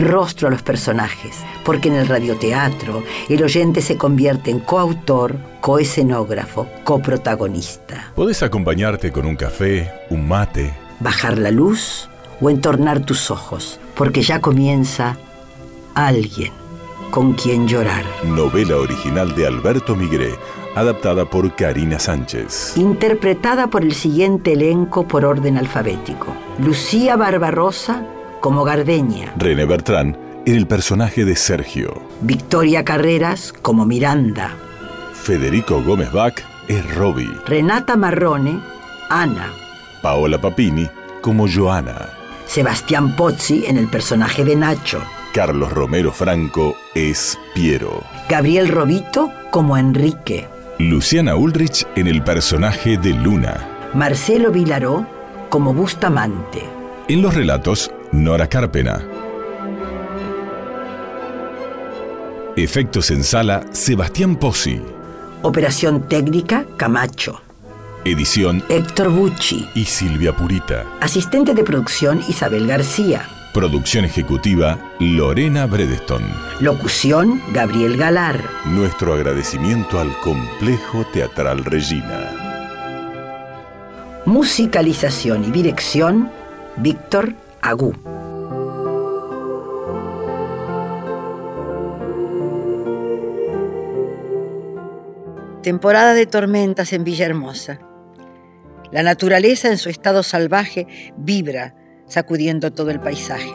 rostro a los personajes, porque en el radioteatro el oyente se convierte en coautor, coescenógrafo, coprotagonista. Podés acompañarte con un café, un mate, Bajar la luz o entornar tus ojos, porque ya comienza alguien con quien llorar. novela original de Alberto Migré, adaptada por Karina Sánchez. Interpretada por el siguiente elenco por orden alfabético. Lucía Barbarosa como Gardeña. René Bertrán en el personaje de Sergio. Victoria Carreras como Miranda. Federico Gómez Bach es Robbie. Renata Marrone, Ana. Paola Papini como Joana. Sebastián Pozzi en el personaje de Nacho. Carlos Romero Franco es Piero. Gabriel Robito como Enrique. Luciana Ulrich en el personaje de Luna. Marcelo Vilaró como Bustamante. En los relatos, Nora Carpena. Efectos en sala, Sebastián Pozzi. Operación técnica, Camacho. Edición Héctor Bucci. y Silvia Purita. Asistente de producción, Isabel García. Producción ejecutiva, Lorena Bredeston. Locución, Gabriel Galar. Nuestro agradecimiento al Complejo Teatral Regina. Musicalización y dirección, Víctor Agú. Temporada de tormentas en Villahermosa. La naturaleza en su estado salvaje vibra, sacudiendo todo el paisaje.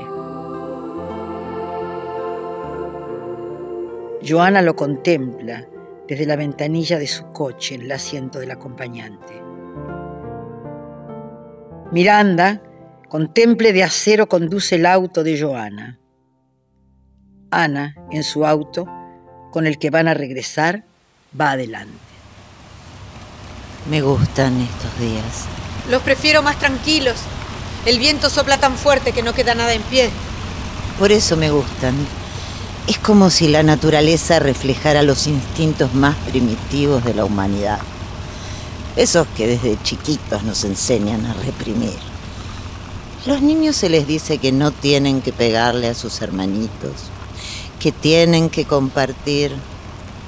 Joana lo contempla desde la ventanilla de su coche en el asiento del acompañante. Miranda, con temple de acero, conduce el auto de Joana. Ana, en su auto, con el que van a regresar, va adelante. Me gustan estos días. Los prefiero más tranquilos. El viento sopla tan fuerte que no queda nada en pie. Por eso me gustan. Es como si la naturaleza reflejara los instintos más primitivos de la humanidad. Esos que desde chiquitos nos enseñan a reprimir. Los niños se les dice que no tienen que pegarle a sus hermanitos, que tienen que compartir.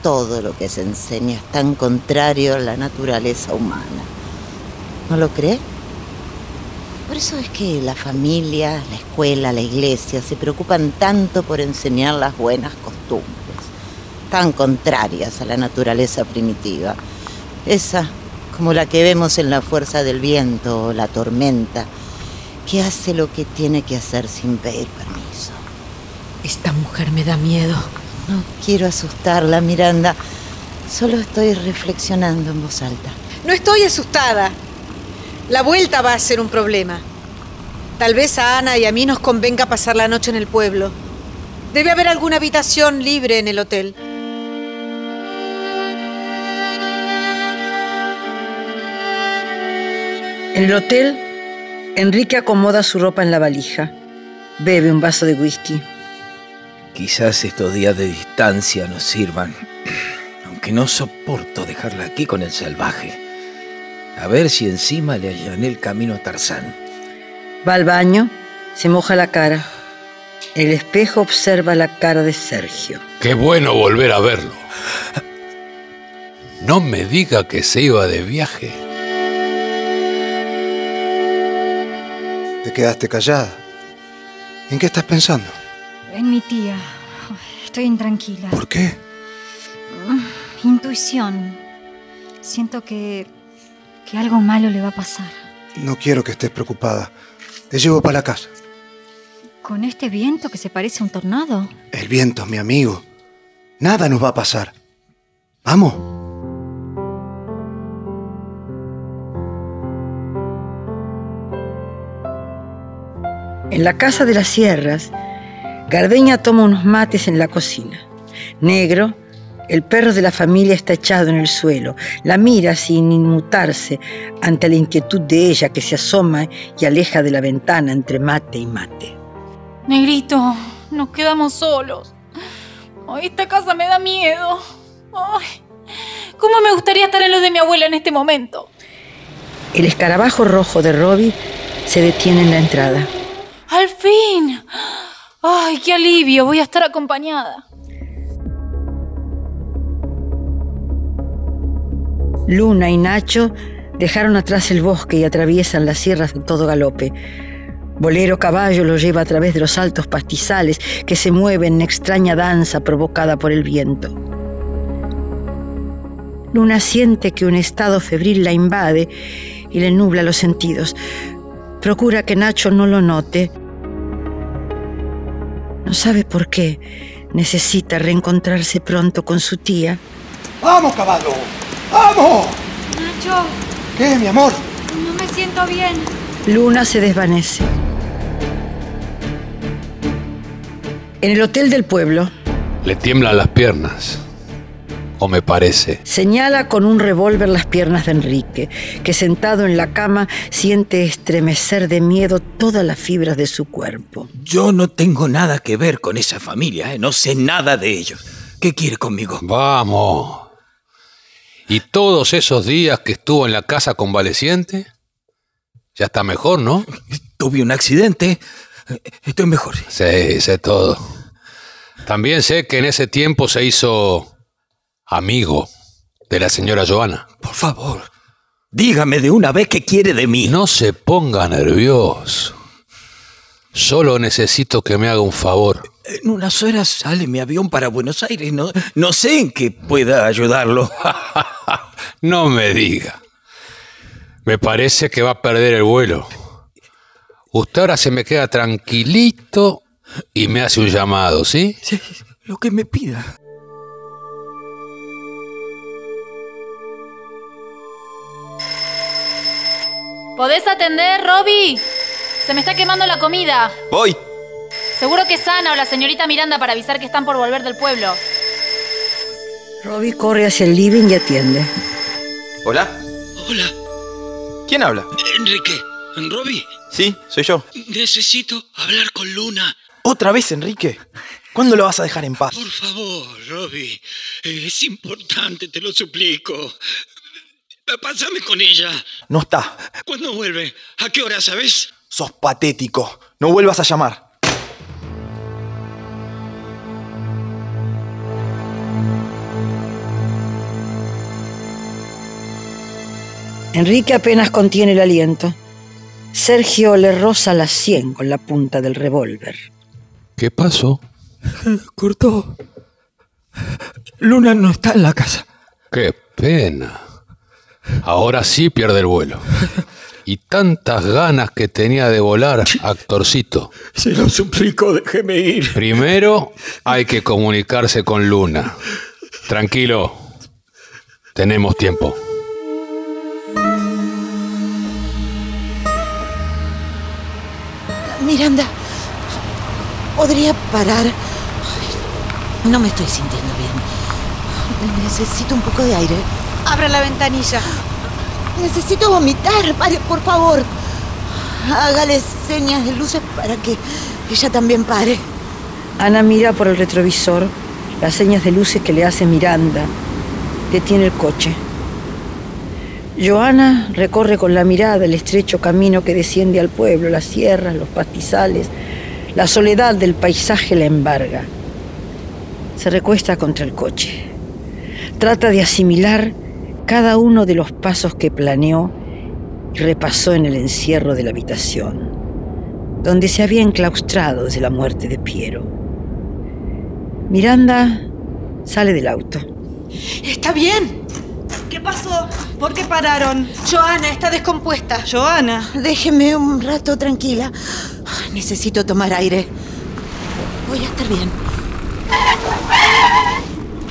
Todo lo que se enseña es tan contrario a la naturaleza humana. ¿No lo cree? Por eso es que la familia, la escuela, la iglesia se preocupan tanto por enseñar las buenas costumbres, tan contrarias a la naturaleza primitiva. Esa, como la que vemos en la fuerza del viento o la tormenta, que hace lo que tiene que hacer sin pedir permiso. Esta mujer me da miedo. No quiero asustarla, Miranda. Solo estoy reflexionando en voz alta. No estoy asustada. La vuelta va a ser un problema. Tal vez a Ana y a mí nos convenga pasar la noche en el pueblo. Debe haber alguna habitación libre en el hotel. En el hotel, Enrique acomoda su ropa en la valija. Bebe un vaso de whisky. Quizás estos días de distancia nos sirvan, aunque no soporto dejarla aquí con el salvaje. A ver si encima le allané el camino a Tarzán. Va al baño, se moja la cara. El espejo observa la cara de Sergio. Qué bueno volver a verlo. No me diga que se iba de viaje. Te quedaste callada. ¿En qué estás pensando? En mi tía. Estoy intranquila. ¿Por qué? Intuición. Siento que. que algo malo le va a pasar. No quiero que estés preocupada. Te llevo para la casa. ¿Con este viento que se parece a un tornado? El viento es mi amigo. Nada nos va a pasar. Vamos. En la casa de las sierras, Gardeña toma unos mates en la cocina. Negro El perro de la familia está echado en el suelo. La mira sin inmutarse ante la inquietud de ella que se asoma y aleja de la ventana entre mate y mate. Negrito, nos quedamos solos. Esta casa me da miedo. Ay, ¿Cómo me gustaría estar en los de mi abuela en este momento? El escarabajo rojo de Robbie se detiene en la entrada. ¡Al fin! ¡Ay, qué alivio! Voy a estar acompañada. Luna y Nacho dejaron atrás el bosque y atraviesan las sierras de todo galope. Bolero caballo lo lleva a través de los altos pastizales que se mueven en extraña danza provocada por el viento. Luna siente que un estado febril la invade y le nubla los sentidos. Procura que Nacho no lo note. No sabe por qué. Necesita reencontrarse pronto con su tía. ¡Vamos, caballo! ¡Vamos! Nacho, ¿Qué, mi amor? no me siento bien. Luna se desvanece. En el hotel del pueblo, Le tiemblan las piernas. O me parece. señala con un revólver las piernas de Enrique, que sentado en la cama siente estremecer de miedo todas las fibras de su cuerpo. Yo no tengo nada que ver con esa familia, ¿eh? no sé nada de ellos. ¿Qué quiere conmigo? Vamos. ¿Y todos esos días que estuvo en la casa convaleciente? Ya está mejor, ¿no? Tuve un accidente. Estoy mejor. Sí, sé todo. También sé que en ese tiempo se hizo amigo de la señora Joana. Por favor, dígame de una vez qué quiere de mí. No se ponga nervioso. Solo necesito que me haga un favor. En unas horas sale mi avión para Buenos Aires. No, no sé en qué pueda ayudarlo. No me diga. Me parece que va a perder el vuelo. Usted ahora se me queda tranquilito y me hace un llamado, ¿sí? Sí, Lo que me pida. ¿Podés atender, Robbie? Se me está quemando la comida. Voy. Seguro que es Ana o la señorita Miranda para avisar que están por volver del pueblo. Robbie corre hacia el living y atiende. Hola. Hola, ¿Quién habla? Enrique. ¿Robbie? Sí, soy yo. Necesito hablar con Luna. ¿Otra vez, Enrique? ¿Cuándo lo vas a dejar en paz? Por favor, Robbie. Es importante, te lo suplico. Pásame con ella. No está. ¿Cuándo vuelve? ¿A qué hora, sabes? Sos patético. No vuelvas a llamar. Enrique apenas contiene el aliento. Sergio le roza la sien con la punta del revólver. ¿Qué pasó? Cortó. Luna no está en la casa. Qué pena. Ahora sí pierde el vuelo. Y tantas ganas que tenía de volar, actorcito. Se lo suplico, déjeme ir. Primero hay que comunicarse con Luna. Tranquilo. Tenemos tiempo. Miranda, ¿podría parar? Ay, no me estoy sintiendo bien. Necesito un poco de aire. Abra la ventanilla. Necesito vomitar. Pare, por favor. Hágale señas de luces para que ella también pare. Ana mira por el retrovisor las señas de luces que le hace Miranda. Detiene el coche. Joana recorre con la mirada el estrecho camino que desciende al pueblo, las sierras, los pastizales. La soledad del paisaje la embarga. Se recuesta contra el coche. Trata de asimilar cada uno de los pasos que planeó y repasó en el encierro de la habitación, donde se había enclaustrado desde la muerte de Piero. Miranda sale del auto. ¿Está bien? ¿Qué pasó? ¿Por qué pararon? Joana está descompuesta. Joana. Déjeme un rato tranquila. Necesito tomar aire. Voy a estar bien.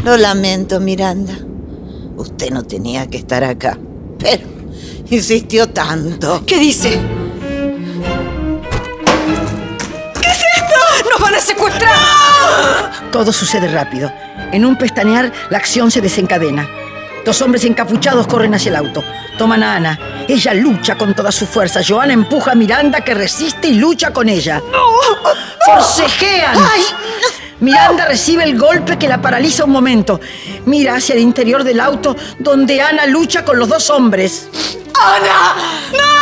Lo lamento, Miranda. Usted no tenía que estar acá. Pero insistió tanto. ¿Qué dice? ¿Qué es esto? ¡Nos van a secuestrar! Todo sucede rápido. En un pestañear, la acción se desencadena. Dos hombres encapuchados corren hacia el auto. Toman a Ana. Ella lucha con toda su fuerza. Joana empuja a Miranda que resiste y lucha con ella. ¡No! ¡Forcejean! Miranda recibe el golpe que la paraliza un momento. Mira hacia el interior del auto donde Ana lucha con los dos hombres. ¡Ana! ¡No!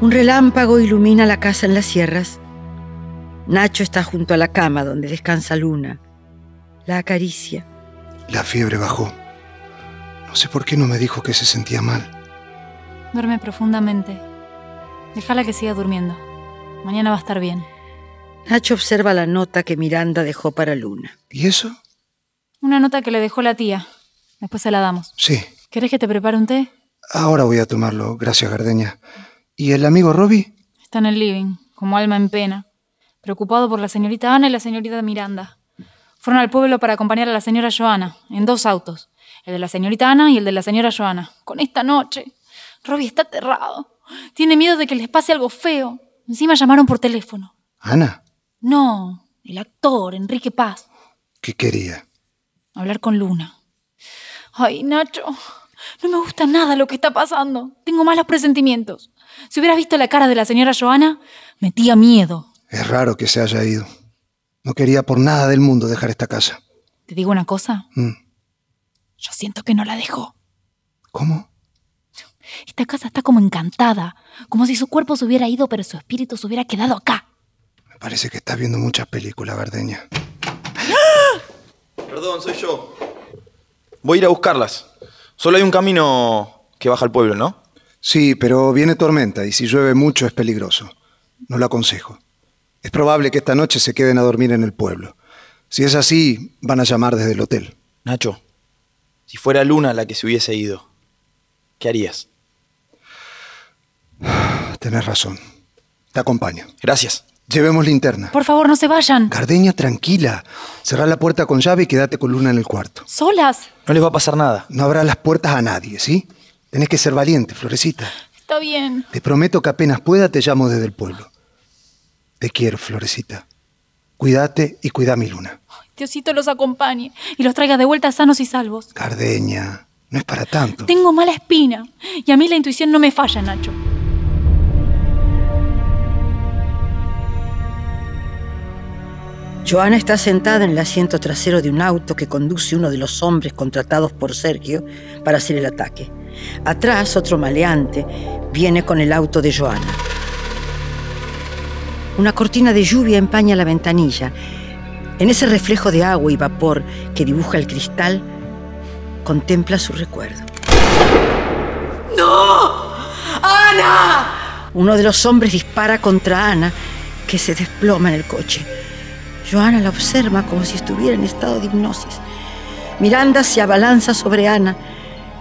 Un relámpago ilumina la casa en las sierras. Nacho está junto a la cama donde descansa Luna. La acaricia. La fiebre bajó. No sé por qué no me dijo que se sentía mal. Duerme profundamente. Déjala que siga durmiendo. Mañana va a estar bien. Nacho observa la nota que Miranda dejó para Luna. ¿Y eso? Una nota que le dejó la tía. Después se la damos. Sí. ¿Querés que te prepare un té? Ahora voy a tomarlo. Gracias, Gardeña. ¿Y el amigo Robbie? Está en el living, como alma en pena, preocupado por la señorita Ana y la señorita Miranda. Fueron al pueblo para acompañar a la señora Joana, en dos autos, el de la señorita Ana y el de la señora Joana. Con esta noche, Robbie está aterrado. Tiene miedo de que les pase algo feo. Encima llamaron por teléfono. ¿Ana? No, el actor, Enrique Paz. ¿Qué quería? Hablar con Luna. Ay, Nacho, no me gusta nada lo que está pasando. Tengo malos presentimientos. Si hubieras visto la cara de la señora Joana, metía miedo. Es raro que se haya ido. No quería por nada del mundo dejar esta casa. ¿Te digo una cosa? Mm. Yo siento que no la dejó. ¿Cómo? Esta casa está como encantada, como si su cuerpo se hubiera ido, pero su espíritu se hubiera quedado acá. Me parece que estás viendo muchas películas, Gardeña. Perdón, soy yo. Voy a ir a buscarlas. Solo hay un camino que baja al pueblo, ¿no? Sí, pero viene tormenta y si llueve mucho es peligroso. No lo aconsejo. Es probable que esta noche se queden a dormir en el pueblo. Si es así, van a llamar desde el hotel. Nacho, si fuera Luna la que se hubiese ido, ¿qué harías? Tenés razón. Te acompaño. Gracias. Llevemos linterna. Por favor, no se vayan. Gardeña, tranquila. Cerrá la puerta con llave y quédate con Luna en el cuarto. ¿Solas? No les va a pasar nada. No abras las puertas a nadie, ¿sí? Tenés que ser valiente, Florecita. Está bien. Te prometo que apenas pueda te llamo desde el pueblo. Te quiero, Florecita. Cuídate y cuida a mi Luna. Diosito los acompañe y los traiga de vuelta sanos y salvos. Gardeña, no es para tanto. Tengo mala espina y a mí la intuición no me falla, Nacho. Joana está sentada en el asiento trasero de un auto que conduce uno de los hombres contratados por Sergio para hacer el ataque. Atrás, otro maleante viene con el auto de Joana. Una cortina de lluvia empaña la ventanilla. En ese reflejo de agua y vapor que dibuja el cristal, contempla su recuerdo. ¡No! ¡Ana! Uno de los hombres dispara contra Ana, que se desploma en el coche. Joana la observa como si estuviera en estado de hipnosis. Miranda se abalanza sobre Ana.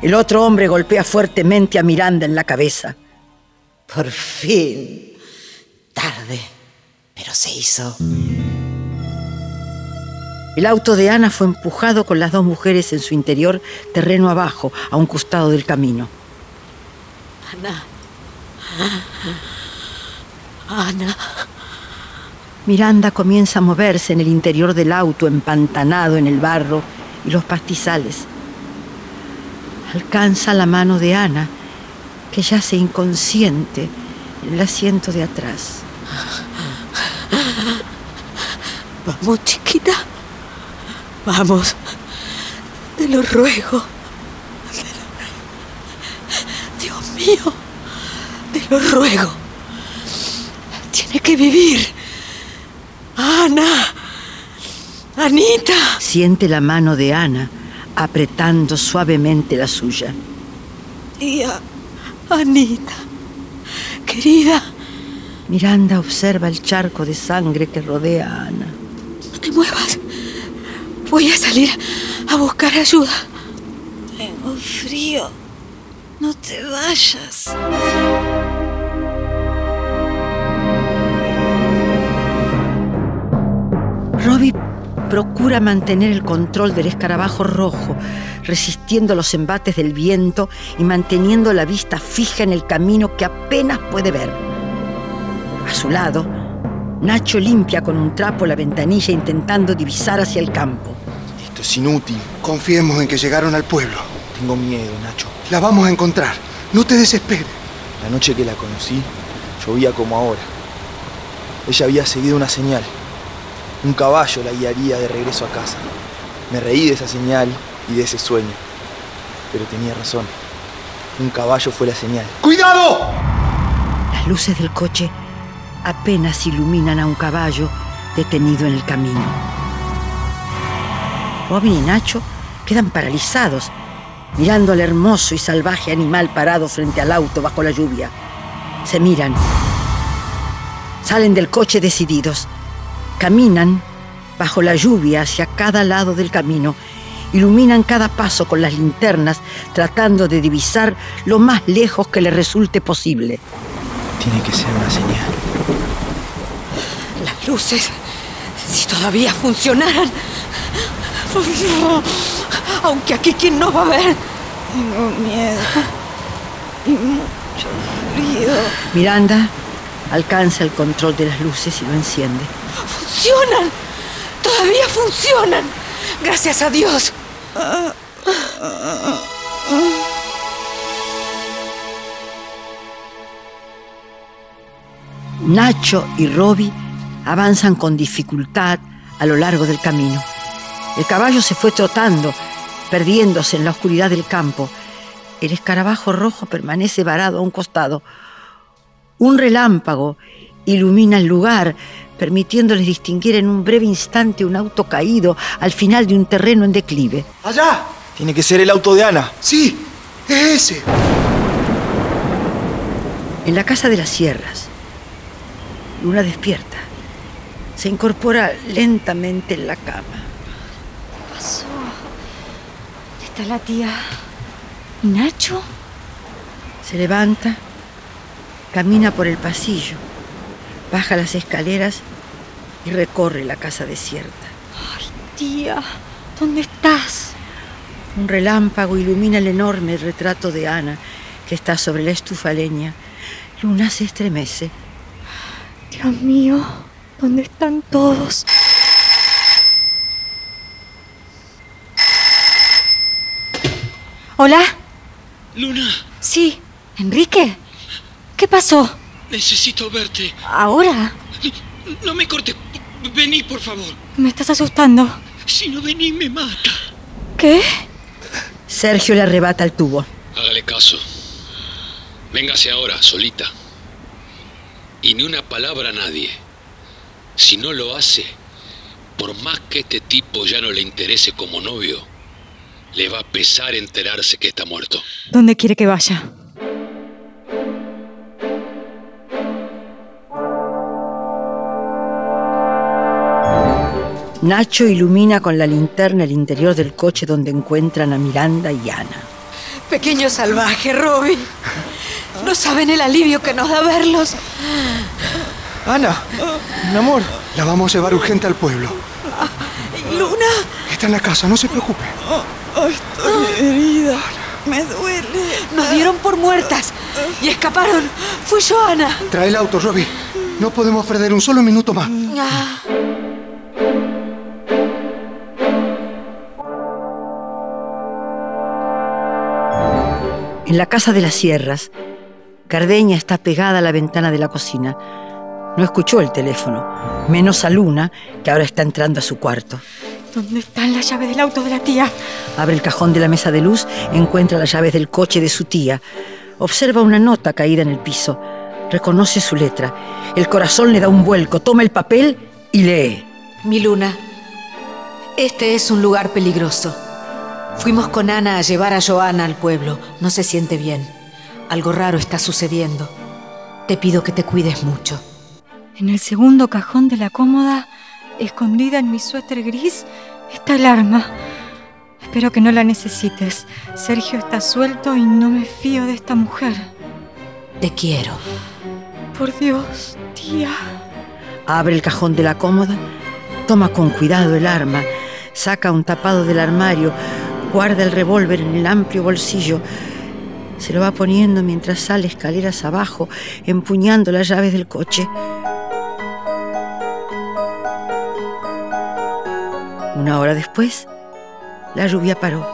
El otro hombre golpea fuertemente a Miranda en la cabeza. Por fin. Tarde, pero se hizo. El auto de Ana fue empujado con las dos mujeres en su interior, terreno abajo, a un costado del camino. Ana. Ana. Miranda comienza a moverse en el interior del auto, empantanado en el barro y los pastizales. Alcanza la mano de Ana, que yace inconsciente en el asiento de atrás. Vamos, chiquita. Vamos. Te lo ruego. Dios mío. Te lo ruego. Tiene que vivir. Ana. Anita. Siente la mano de Ana apretando suavemente la suya. Tía. Anita. Querida. Miranda observa el charco de sangre que rodea a Ana. No te muevas. Voy a salir a buscar ayuda. Tengo frío. No te vayas. Robbie procura mantener el control del escarabajo rojo, resistiendo los embates del viento y manteniendo la vista fija en el camino que apenas puede ver. A su lado, Nacho limpia con un trapo la ventanilla intentando divisar hacia el campo. Esto es inútil. Confiemos en que llegaron al pueblo. Tengo miedo, Nacho. La vamos a encontrar. No te desesperes. La noche que la conocí, llovía como ahora. Ella había seguido una señal. Un caballo la guiaría de regreso a casa. Me reí de esa señal y de ese sueño. Pero tenía razón. Un caballo fue la señal. ¡Cuidado! Las luces del coche apenas iluminan a un caballo detenido en el camino. Robin y Nacho quedan paralizados, mirando al hermoso y salvaje animal parado frente al auto bajo la lluvia. Se miran. Salen del coche decididos. Caminan bajo la lluvia hacia cada lado del camino. Iluminan cada paso con las linternas, tratando de divisar lo más lejos que les resulte posible. Tiene que ser una señal. Las luces, si todavía funcionaran. Aunque aquí quién nos va a ver. Tengo miedo. Y mucho frío. Miranda alcanza el control de las luces y lo enciende. ¡Funcionan! ¡Todavía funcionan! Gracias a Dios. Nacho y Robbie avanzan con dificultad a lo largo del camino. El caballo se fue trotando, perdiéndose en la oscuridad del campo. El escarabajo rojo permanece varado a un costado. Un relámpago ilumina el lugar, permitiéndoles distinguir en un breve instante un auto caído al final de un terreno en declive. ¡Allá! Tiene que ser el auto de Ana. Sí, es ese. En la casa de las sierras, Luna despierta. Se incorpora lentamente en la cama. pasó? ¿Dónde está la tía? ¿Y Nacho? Se levanta, camina por el pasillo, baja las escaleras y recorre la casa desierta. Ay, tía, ¿dónde estás? Un relámpago ilumina el enorme retrato de Ana que está sobre la estufa leña. Luna se estremece. Dios mío, ¿dónde están todos? ¿Hola? Luna, Sí, Enrique. ¿Qué pasó? necesito verte. ¿Ahora? No me cortes. Vení, por favor. Me estás asustando. Si no vení, me mata. ¿Qué? Sergio le arrebata el tubo. Hágale caso. Véngase ahora, solita. Y ni una palabra a nadie. Si no lo hace, por más que este tipo ya no le interese como novio, le va a pesar enterarse que está muerto. ¿Dónde quiere que vaya? Nacho ilumina con la linterna el interior del coche donde encuentran a Miranda y Ana. Pequeño salvaje, Robin. No saben el alivio que nos da verlos. Ana, mi amor. La vamos a llevar urgente al pueblo. Luna. Está en la casa, no se preocupe. Estoy herida. Me duele. Nos dieron por muertas y escaparon. Fue Joana. Trae el auto, Robbie. No podemos perder un solo minuto más. Ah. En la casa de las sierras, Cardeña está pegada a la ventana de la cocina. No escuchó el teléfono, menos a Luna, que ahora está entrando a su cuarto. ¿Dónde están las llaves del auto de la tía? Abre el cajón de la mesa de luz, encuentra las llaves del coche de su tía. Observa una nota caída en el piso. Reconoce su letra. El corazón le da un vuelco, toma el papel y lee. Mi luna, este es un lugar peligroso. Fuimos con Ana a llevar a Joana al pueblo. No se siente bien. Algo raro está sucediendo. Te pido que te cuides mucho. En el segundo cajón de la cómoda, escondida en mi suéter gris, está el arma. Espero que no la necesites. Sergio está suelto y no me fío de esta mujer. Te quiero. Por Dios, tía. Abre el cajón de la cómoda, Toma con cuidado el arma, saca un tapado del armario, guarda el revólver en el amplio bolsillo. Se lo va poniendo mientras sale escaleras abajo, empuñando las llaves del coche. Una hora después, la lluvia paró.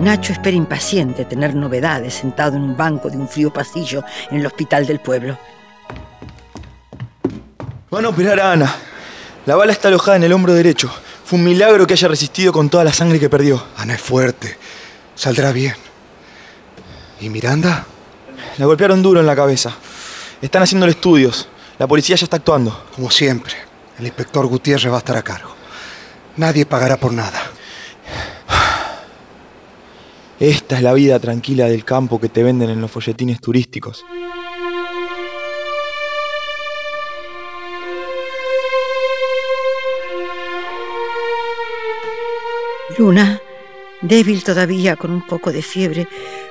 Nacho espera impaciente tener novedades sentado en un banco de un frío pasillo en el hospital del pueblo. Van a operar a Ana. La bala está alojada en el hombro derecho. Fue un milagro que haya resistido con toda la sangre que perdió. Ana es fuerte. Saldrá bien. ¿Y Miranda? La golpearon duro en la cabeza. Están haciéndole estudios. La policía ya está actuando. Como siempre, el inspector Gutiérrez va a estar a cargo. Nadie pagará por nada. Esta es la vida tranquila del campo que te venden en los folletines turísticos. Luna, débil todavía, con un poco de fiebre,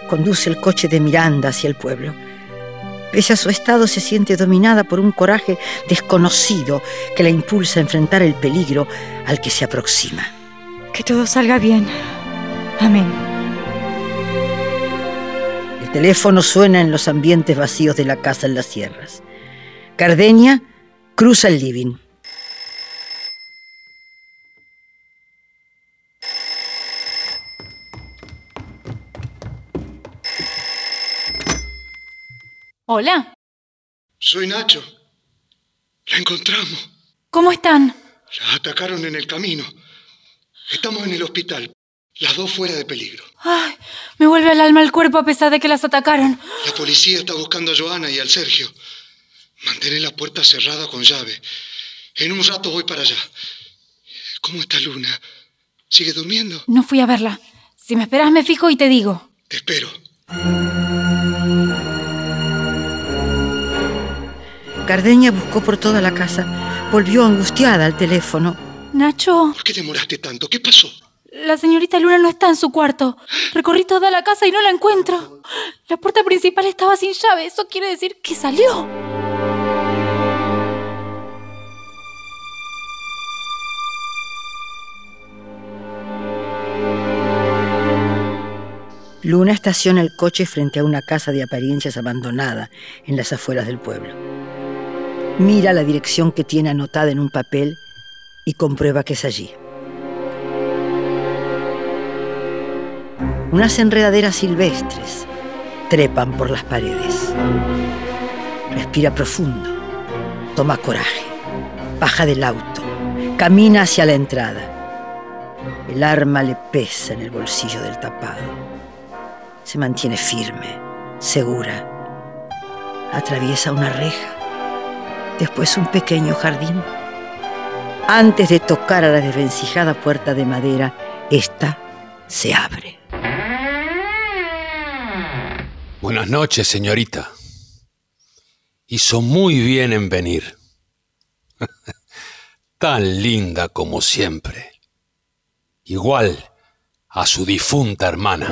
conduce el coche de Miranda hacia el pueblo. Pese a su estado, se siente dominada por un coraje desconocido que la impulsa a enfrentar el peligro al que se aproxima. Que todo salga bien. Amén. El teléfono suena en los ambientes vacíos de la casa en las sierras. Cardeña cruza el living. Hola. Soy Nacho. La encontramos. ¿Cómo están? La atacaron en el camino. Estamos en el hospital. Las dos fuera de peligro. Ay, me vuelve el alma al cuerpo a pesar de que las atacaron. La policía está buscando a Joana y al Sergio. Mantén la puerta cerrada con llave. En un rato voy para allá. ¿Cómo está Luna? ¿Sigue durmiendo? No fui a verla. Si me esperas me fijo y te digo. Te espero. Cardeña buscó por toda la casa. Volvió angustiada al teléfono. Nacho, ¿Por qué demoraste tanto? ¿Qué pasó? la señorita Luna no está en su cuarto. Recorrí toda la casa y no la encuentro. La puerta principal estaba sin llave. Eso quiere decir que salió. Luna estaciona el coche frente a una casa de apariencias abandonada en las afueras del pueblo. Mira la dirección que tiene anotada en un papel y comprueba que es allí. Unas enredaderas silvestres trepan por las paredes. Respira profundo, toma coraje, baja del auto, camina hacia la entrada. El arma le pesa en el bolsillo del tapado. Se mantiene firme, segura. Atraviesa una reja, después un pequeño jardín. Antes de tocar a la desvencijada puerta de madera, esta se abre. Buenas noches, señorita. Hizo muy bien en venir. Tan linda como siempre. Igual a su difunta hermana.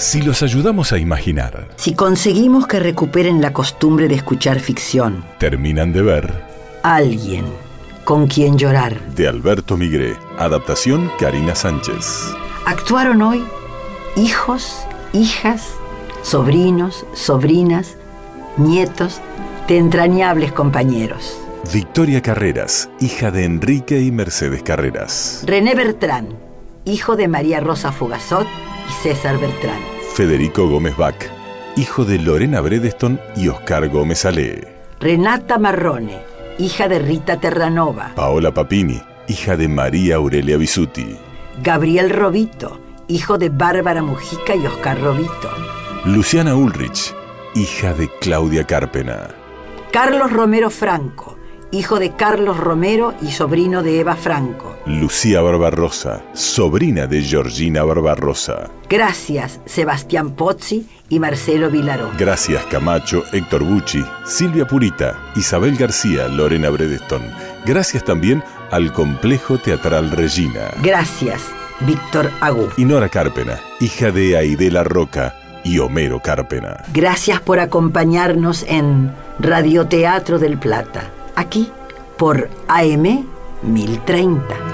Si los ayudamos a imaginar, Si conseguimos que recuperen la costumbre de escuchar ficción, terminan de ver alguien con quien llorar. de Alberto Migré, adaptación Karina Sánchez. Actuaron hoy hijos, hijas, sobrinos, sobrinas, nietos de entrañables compañeros. Victoria Carreras, hija de Enrique y Mercedes Carreras. René Bertrán, hijo de María Rosa Fugazot y César Bertrán. Federico Gómez Bach, hijo de Lorena Bredeston y Oscar Gómez Ale. Renata Marrone, hija de Rita Terranova. Paola Papini, hija de María Aurelia Bisuti. Gabriel Robito, hijo de Bárbara Mujica y Oscar Robito. Luciana Ulrich, hija de Claudia Cárpena. Carlos Romero Franco, hijo de Carlos Romero y sobrino de Eva Franco. Lucía Barbarosa, sobrina de Georgina Barbarosa. Gracias, Sebastián Pozzi y Marcelo Vilaró. Gracias, Camacho, Héctor Bucci, Silvia Purita, Isabel García, Lorena Bredeston. Gracias también al Complejo Teatral Regina. Gracias, Víctor Agú. Y Nora Cárpena, hija de Aidela Roca y Homero Cárpena. Gracias por acompañarnos en Radioteatro del Plata, aquí por AM 1030.